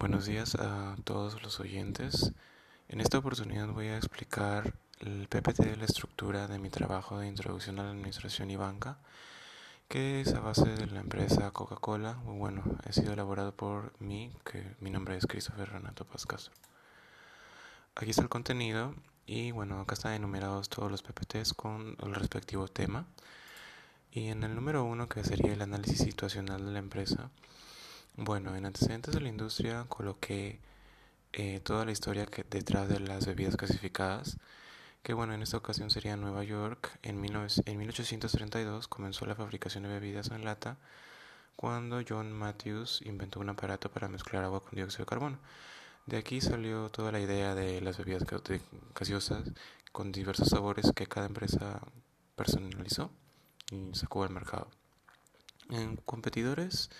Buenos días a todos los oyentes. En esta oportunidad voy a explicar el PPT de la estructura de mi trabajo de introducción a la administración y banca, que es a base de la empresa Coca-Cola. Bueno, ha sido elaborado por mí, que mi nombre es Christopher Renato Pascas. Aquí está el contenido y bueno, acá están enumerados todos los PPTs con el respectivo tema. Y en el número uno, que sería el análisis situacional de la empresa, bueno, en antecedentes de la industria coloqué eh, toda la historia que detrás de las bebidas clasificadas, que bueno, en esta ocasión sería Nueva York. En, en 1832 comenzó la fabricación de bebidas en lata cuando John Matthews inventó un aparato para mezclar agua con dióxido de carbono. De aquí salió toda la idea de las bebidas gaseosas con diversos sabores que cada empresa personalizó y sacó al mercado. En competidores,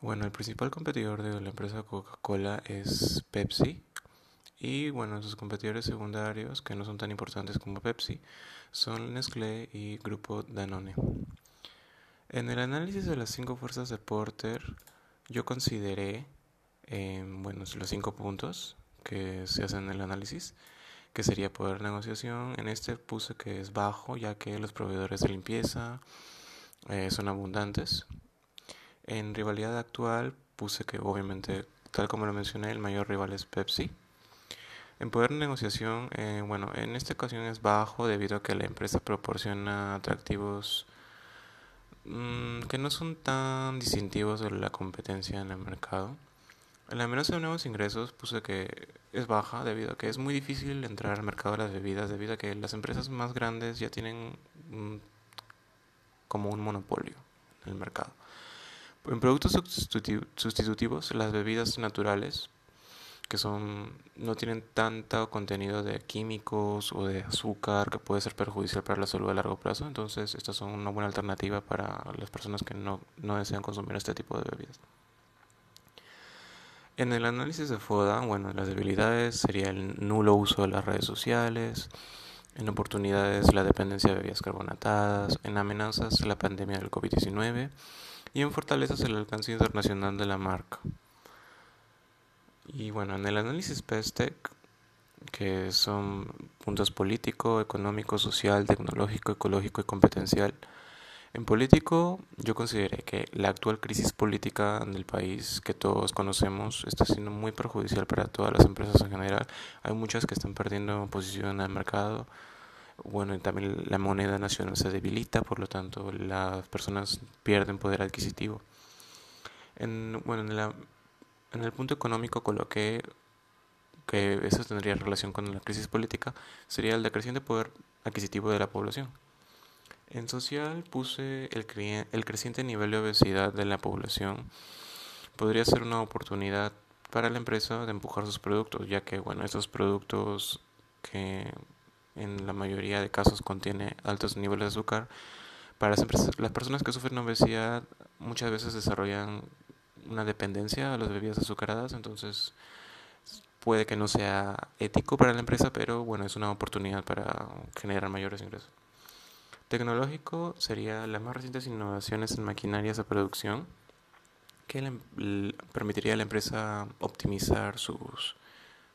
bueno, el principal competidor de la empresa Coca-Cola es Pepsi. Y bueno, sus competidores secundarios, que no son tan importantes como Pepsi, son Nestlé y Grupo Danone. En el análisis de las cinco fuerzas de Porter, yo consideré, eh, bueno, los cinco puntos que se hacen en el análisis, que sería poder negociación. En este puse que es bajo, ya que los proveedores de limpieza eh, son abundantes. En rivalidad actual puse que obviamente, tal como lo mencioné, el mayor rival es Pepsi. En poder de negociación, eh, bueno, en esta ocasión es bajo debido a que la empresa proporciona atractivos mm, que no son tan distintivos de la competencia en el mercado. En la amenaza de nuevos ingresos puse que es baja debido a que es muy difícil entrar al mercado de las bebidas debido a que las empresas más grandes ya tienen como un monopolio en el mercado. En productos sustitutivos, las bebidas naturales, que son no tienen tanto contenido de químicos o de azúcar que puede ser perjudicial para la salud a largo plazo, entonces estas son una buena alternativa para las personas que no, no desean consumir este tipo de bebidas. En el análisis de FODA, bueno, las debilidades sería el nulo uso de las redes sociales, en oportunidades la dependencia de bebidas carbonatadas, en amenazas la pandemia del COVID-19 y en fortalezas el alcance internacional de la marca. Y bueno, en el análisis PESTEC, que son puntos político, económico, social, tecnológico, ecológico y competencial, en político yo consideré que la actual crisis política del país que todos conocemos está siendo muy perjudicial para todas las empresas en general. Hay muchas que están perdiendo posición en el mercado bueno, y también la moneda nacional se debilita, por lo tanto las personas pierden poder adquisitivo. En, bueno, en, el punto económico coloqué que eso tendría relación con la crisis política, sería el decreciente poder adquisitivo de la población. En social puse el, el creciente nivel de obesidad de la población. Podría ser una oportunidad para la empresa de empujar sus productos, ya que bueno, estos productos que en la mayoría de casos contiene altos niveles de azúcar. Para las, personas que sufren obesidad muchas veces desarrollan una dependencia a las bebidas azucaradas, entonces puede que no sea ético para la empresa, pero bueno, es una oportunidad para generar mayores ingresos. Tecnológico sería las más recientes innovaciones en maquinarias de producción que le, permitiría a la empresa optimizar sus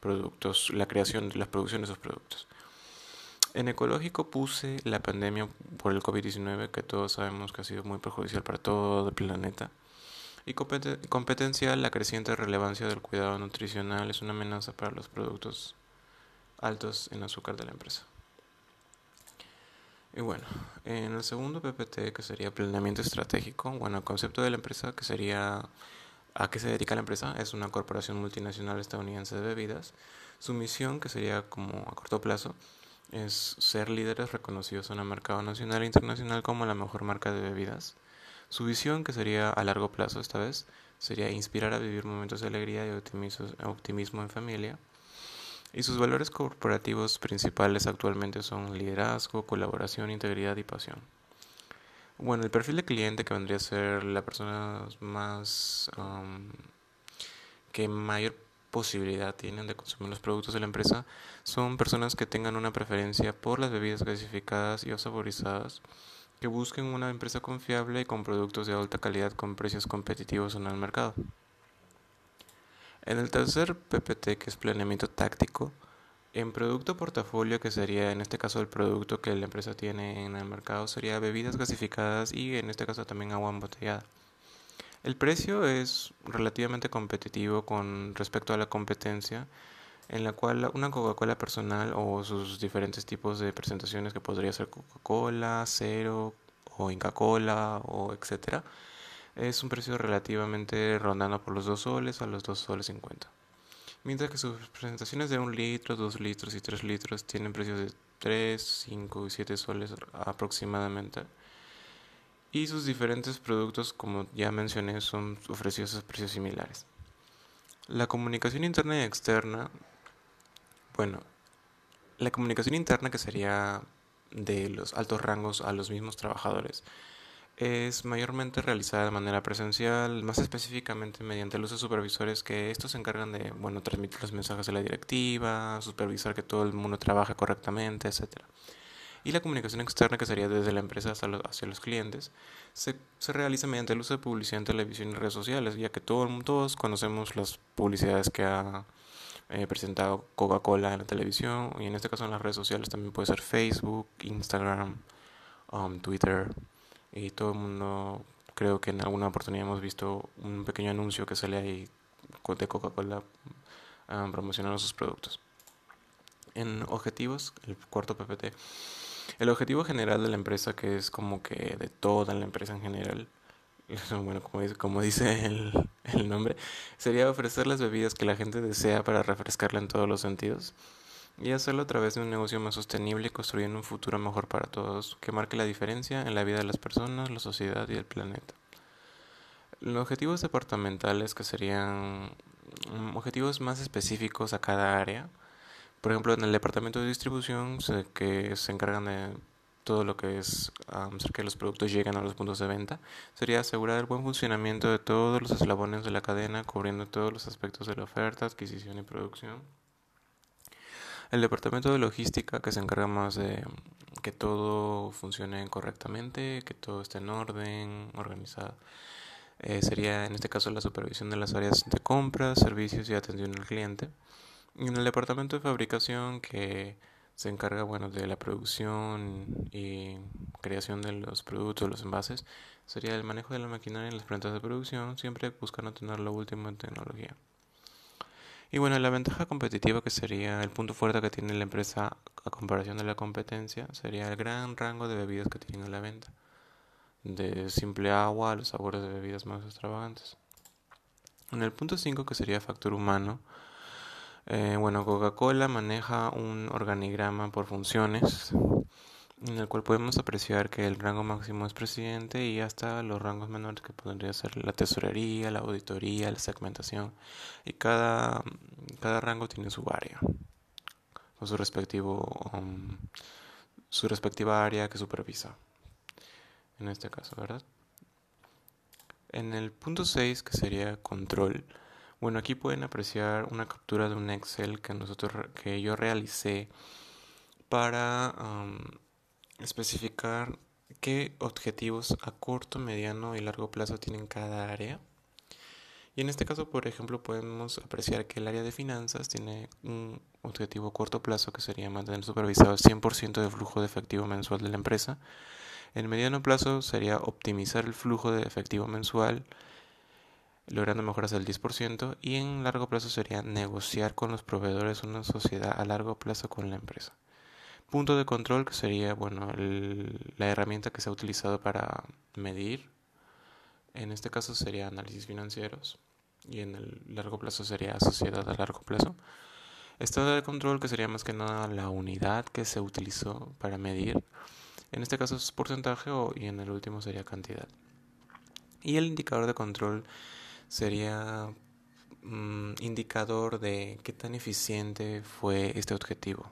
productos, la creación, la producción de esos productos. En ecológico puse la pandemia por el COVID-19, que todos sabemos que ha sido muy perjudicial para todo el planeta. Y competencial, la creciente relevancia del cuidado nutricional es una amenaza para los productos altos en azúcar de la empresa. Y bueno, en el segundo PPT, que sería planeamiento estratégico, bueno, el concepto de la empresa, que sería a qué se dedica la empresa, es una corporación multinacional estadounidense de bebidas. Su misión, que sería como a corto plazo, es ser líderes reconocidos en el mercado nacional e internacional como la mejor marca de bebidas. Su visión, que sería a largo plazo esta vez, sería inspirar a vivir momentos de alegría y optimismo en familia. Y sus valores corporativos principales actualmente son liderazgo, colaboración, integridad y pasión. Bueno, el perfil de cliente que vendría a ser la persona más que mayor posibilidad tienen de consumir los productos de la empresa son personas que tengan una preferencia por las bebidas gasificadas y o saborizadas, que busquen una empresa confiable y con productos de alta calidad con precios competitivos en el mercado. En el tercer PPT, que es planeamiento táctico, en producto portafolio, que sería en este caso el producto que la empresa tiene en el mercado, sería bebidas gasificadas y en este caso también agua embotellada. El precio es relativamente competitivo con respecto a la competencia, en la cual una Coca-Cola personal o sus diferentes tipos de presentaciones que podría ser Coca-Cola, Cero o Inca Cola o etcétera, es un precio relativamente rondando por los 2 soles a los 2 soles 50. Mientras que sus presentaciones de 1 litro, 2 litros y 3 litros tienen precios de 3, 5 y 7 soles aproximadamente y sus diferentes productos, como ya mencioné, son ofrecidos a precios similares. La comunicación interna y externa, bueno, la comunicación interna que sería de los altos rangos a los mismos trabajadores es mayormente realizada de manera presencial, más específicamente mediante el uso de supervisores que estos se encargan de, bueno, transmitir los mensajes de la directiva, supervisar que todo el mundo trabaje correctamente, etcétera y la comunicación externa, que sería desde la empresa hacia los, clientes, se, se, realiza mediante el uso de publicidad en televisión y redes sociales, ya que todo, todos conocemos las publicidades que ha eh, presentado Coca-Cola en la televisión y en este caso en las redes sociales también puede ser Facebook, Instagram, um, Twitter y todo el mundo creo que en alguna oportunidad hemos visto un pequeño anuncio que sale ahí de Coca-Cola um, promocionando sus productos. En objetivos, el cuarto PPT el objetivo general de la empresa, que es como que de toda la empresa en general, bueno, como dice, como dice el, el nombre, sería ofrecer las bebidas que la gente desea para refrescarla en todos los sentidos y hacerlo a través de un negocio más sostenible y construyendo un futuro mejor para todos, que marque la diferencia en la vida de las personas, la sociedad y el planeta. Los objetivos departamentales, que serían mm, objetivos más específicos a cada área, por ejemplo, en el departamento de distribución, que se encargan de todo lo que es hacer que los productos lleguen a los puntos de venta, sería asegurar el buen funcionamiento de todos los eslabones de la cadena, cubriendo todos los aspectos de la oferta, adquisición y producción. El departamento de logística, que se encarga más de que todo funcione correctamente, que todo esté en orden, organizado. Eh, sería en este caso la supervisión de las áreas de compra, servicios y atención al cliente. En el departamento de fabricación que se encarga bueno de la producción y creación de los productos, los envases, sería el manejo de la maquinaria en las plantas de producción, siempre buscando tener lo último en tecnología. Y bueno, la ventaja competitiva que sería el punto fuerte que tiene la empresa a comparación de la competencia sería el gran rango de bebidas que tienen a la venta, de simple agua a los sabores de bebidas más extravagantes. En el punto 5 que sería factor humano, eh, bueno, Coca-Cola maneja un organigrama por funciones en el cual podemos apreciar que el rango máximo es presidente y hasta los rangos menores que podría ser la tesorería, la auditoría, la segmentación y cada, cada rango tiene su área con su respectivo um, su respectiva área que supervisa en este caso, ¿verdad? En el punto 6 que sería control bueno, aquí pueden apreciar una captura de un Excel que nosotros que yo realicé para especificar qué objetivos a corto, mediano y largo plazo tienen cada área. Y en este caso, por ejemplo, podemos apreciar que el área de finanzas tiene un objetivo a corto plazo que sería mantener supervisado el 100% del flujo de efectivo mensual de la empresa. En mediano plazo sería optimizar el flujo de efectivo mensual logrando mejoras del 10% y en largo plazo sería negociar con los proveedores una sociedad a largo plazo con la empresa. Punto de control que sería bueno la herramienta que se ha utilizado para medir. En este caso sería análisis financieros y en el largo plazo sería sociedad a largo plazo. Estado de control que sería más que nada la unidad que se utilizó para medir. En este caso es porcentaje y en el último sería cantidad. Y el indicador de control sería mm, indicador de qué tan eficiente fue este objetivo.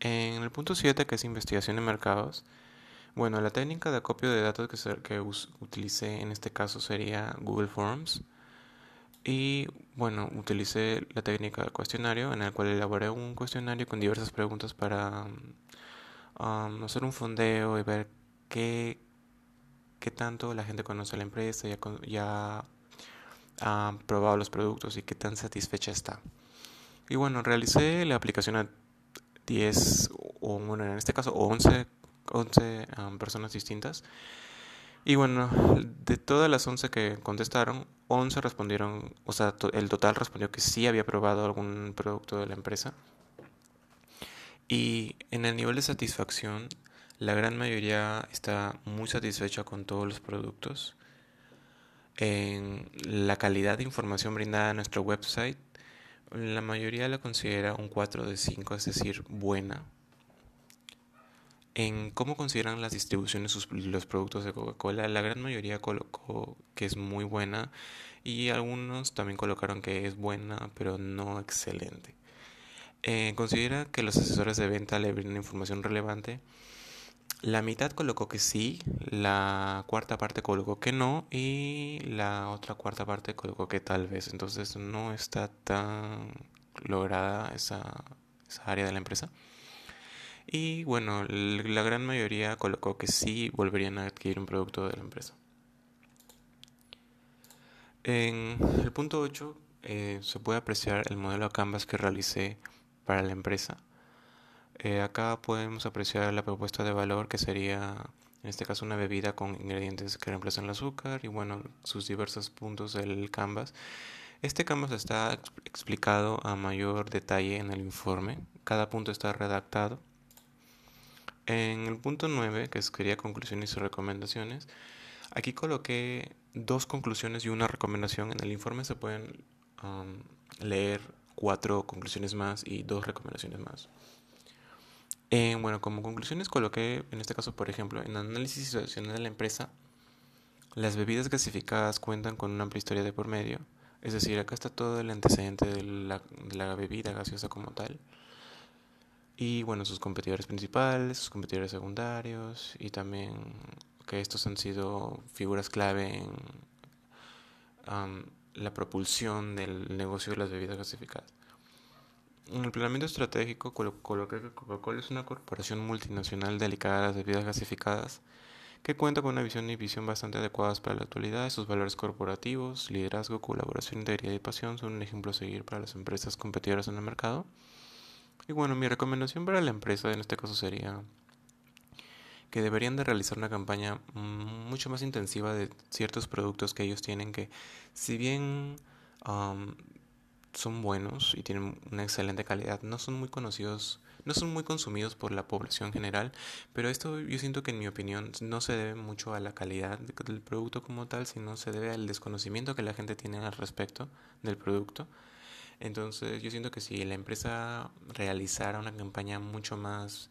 En el punto 7, que es investigación de mercados, bueno, la técnica de acopio de datos que, que utilicé en este caso sería Google Forms. Y bueno, utilicé la técnica de cuestionario en el cual elaboré un cuestionario con diversas preguntas para mm, um, hacer un fondeo y ver qué qué tanto la gente conoce la empresa, ya, ya ha probado los productos y qué tan satisfecha está. Y bueno, realicé la aplicación a 10, o bueno, en este caso 11, 11 personas distintas. Y bueno, de todas las 11 que contestaron, 11 respondieron, o sea, el total respondió que sí había probado algún producto de la empresa. Y en el nivel de satisfacción, la gran mayoría está muy satisfecha con todos los productos. En la calidad de información brindada en nuestro website, la mayoría la considera un 4 de 5, es decir, buena. En cómo consideran las distribuciones los productos de Coca-Cola, la gran mayoría colocó que es muy buena y algunos también colocaron que es buena, pero no excelente. Eh, considera que los asesores de venta le brindan información relevante. La mitad colocó que sí, la cuarta parte colocó que no y la otra cuarta parte colocó que tal vez. Entonces no está tan lograda esa, área de la empresa. Y bueno, la gran mayoría colocó que sí volverían a adquirir un producto de la empresa. En el punto 8 eh, se puede apreciar el modelo Canvas que realicé para la empresa. Eh, acá podemos apreciar la propuesta de valor que sería en este caso una bebida con ingredientes que reemplazan el azúcar y bueno sus diversos puntos del canvas. Este canvas está explicado a mayor detalle en el informe, cada punto está redactado. En el punto 9, que sería conclusiones y recomendaciones, aquí coloqué dos conclusiones y una recomendación. En el informe se pueden leer cuatro conclusiones más y dos recomendaciones más. Eh, bueno, como conclusiones coloqué, en este caso, por ejemplo, en análisis situacional de la empresa, las bebidas gasificadas cuentan con una amplia historia de por medio. Es decir, acá está todo el antecedente de la, bebida gaseosa como tal. Y bueno, sus competidores principales, sus competidores secundarios y también que estos han sido figuras clave en la propulsión del negocio de las bebidas gasificadas. En el planeamiento estratégico coloqué que Coca-Cola es una corporación multinacional dedicada a las bebidas gasificadas que cuenta con una visión y visión bastante adecuadas para la actualidad. Sus valores corporativos, liderazgo, colaboración, integridad y pasión son un ejemplo a seguir para las empresas competidoras en el mercado. Y bueno, mi recomendación para la empresa en este caso sería que deberían de realizar una campaña mucho más intensiva de ciertos productos que ellos tienen que si bien son buenos y tienen una excelente calidad, no son muy conocidos, no son muy consumidos por la población general, pero esto yo siento que en mi opinión no se debe mucho a la calidad del producto como tal, sino se debe al desconocimiento que la gente tiene al respecto del producto. Entonces yo siento que si la empresa realizara una campaña mucho más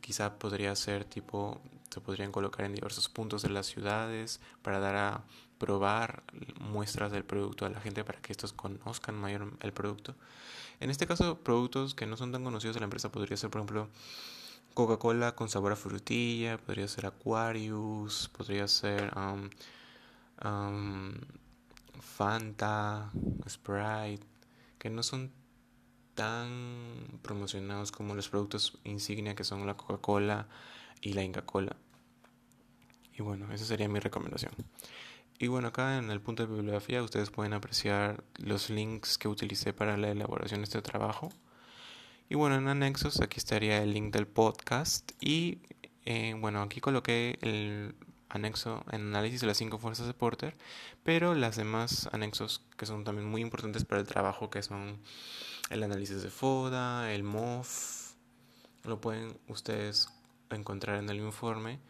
quizá podría ser tipo, se podrían colocar en diversos puntos de las ciudades para dar a probar muestras del producto a la gente para que estos conozcan mayor el producto. En este caso, productos que no son tan conocidos de la empresa podría ser, por ejemplo, Coca-Cola con sabor a frutilla, podría ser Aquarius, podría ser Fanta, Sprite, que no son tan promocionados como los productos insignia que son la Coca-Cola y la Inca Cola. Y bueno, esa sería mi recomendación. Y bueno, acá en el punto de bibliografía ustedes pueden apreciar los links que utilicé para la elaboración de este trabajo. Y bueno, en anexos aquí estaría el link del podcast y eh, bueno, aquí coloqué el anexo en análisis de las cinco fuerzas de Porter, pero las demás anexos que son también muy importantes para el trabajo, que son el análisis de FODA, el MOF, lo pueden ustedes encontrar en el informe,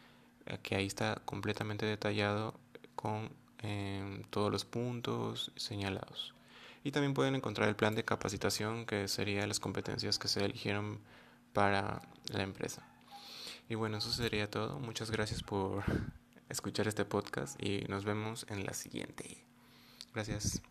eh, que ahí está completamente detallado con em, todos los puntos señalados. Y también pueden encontrar el plan de capacitación, que sería las competencias que se eligieron para la empresa. Y bueno, eso sería todo. Muchas gracias por escuchar este podcast y nos vemos en la siguiente. Gracias.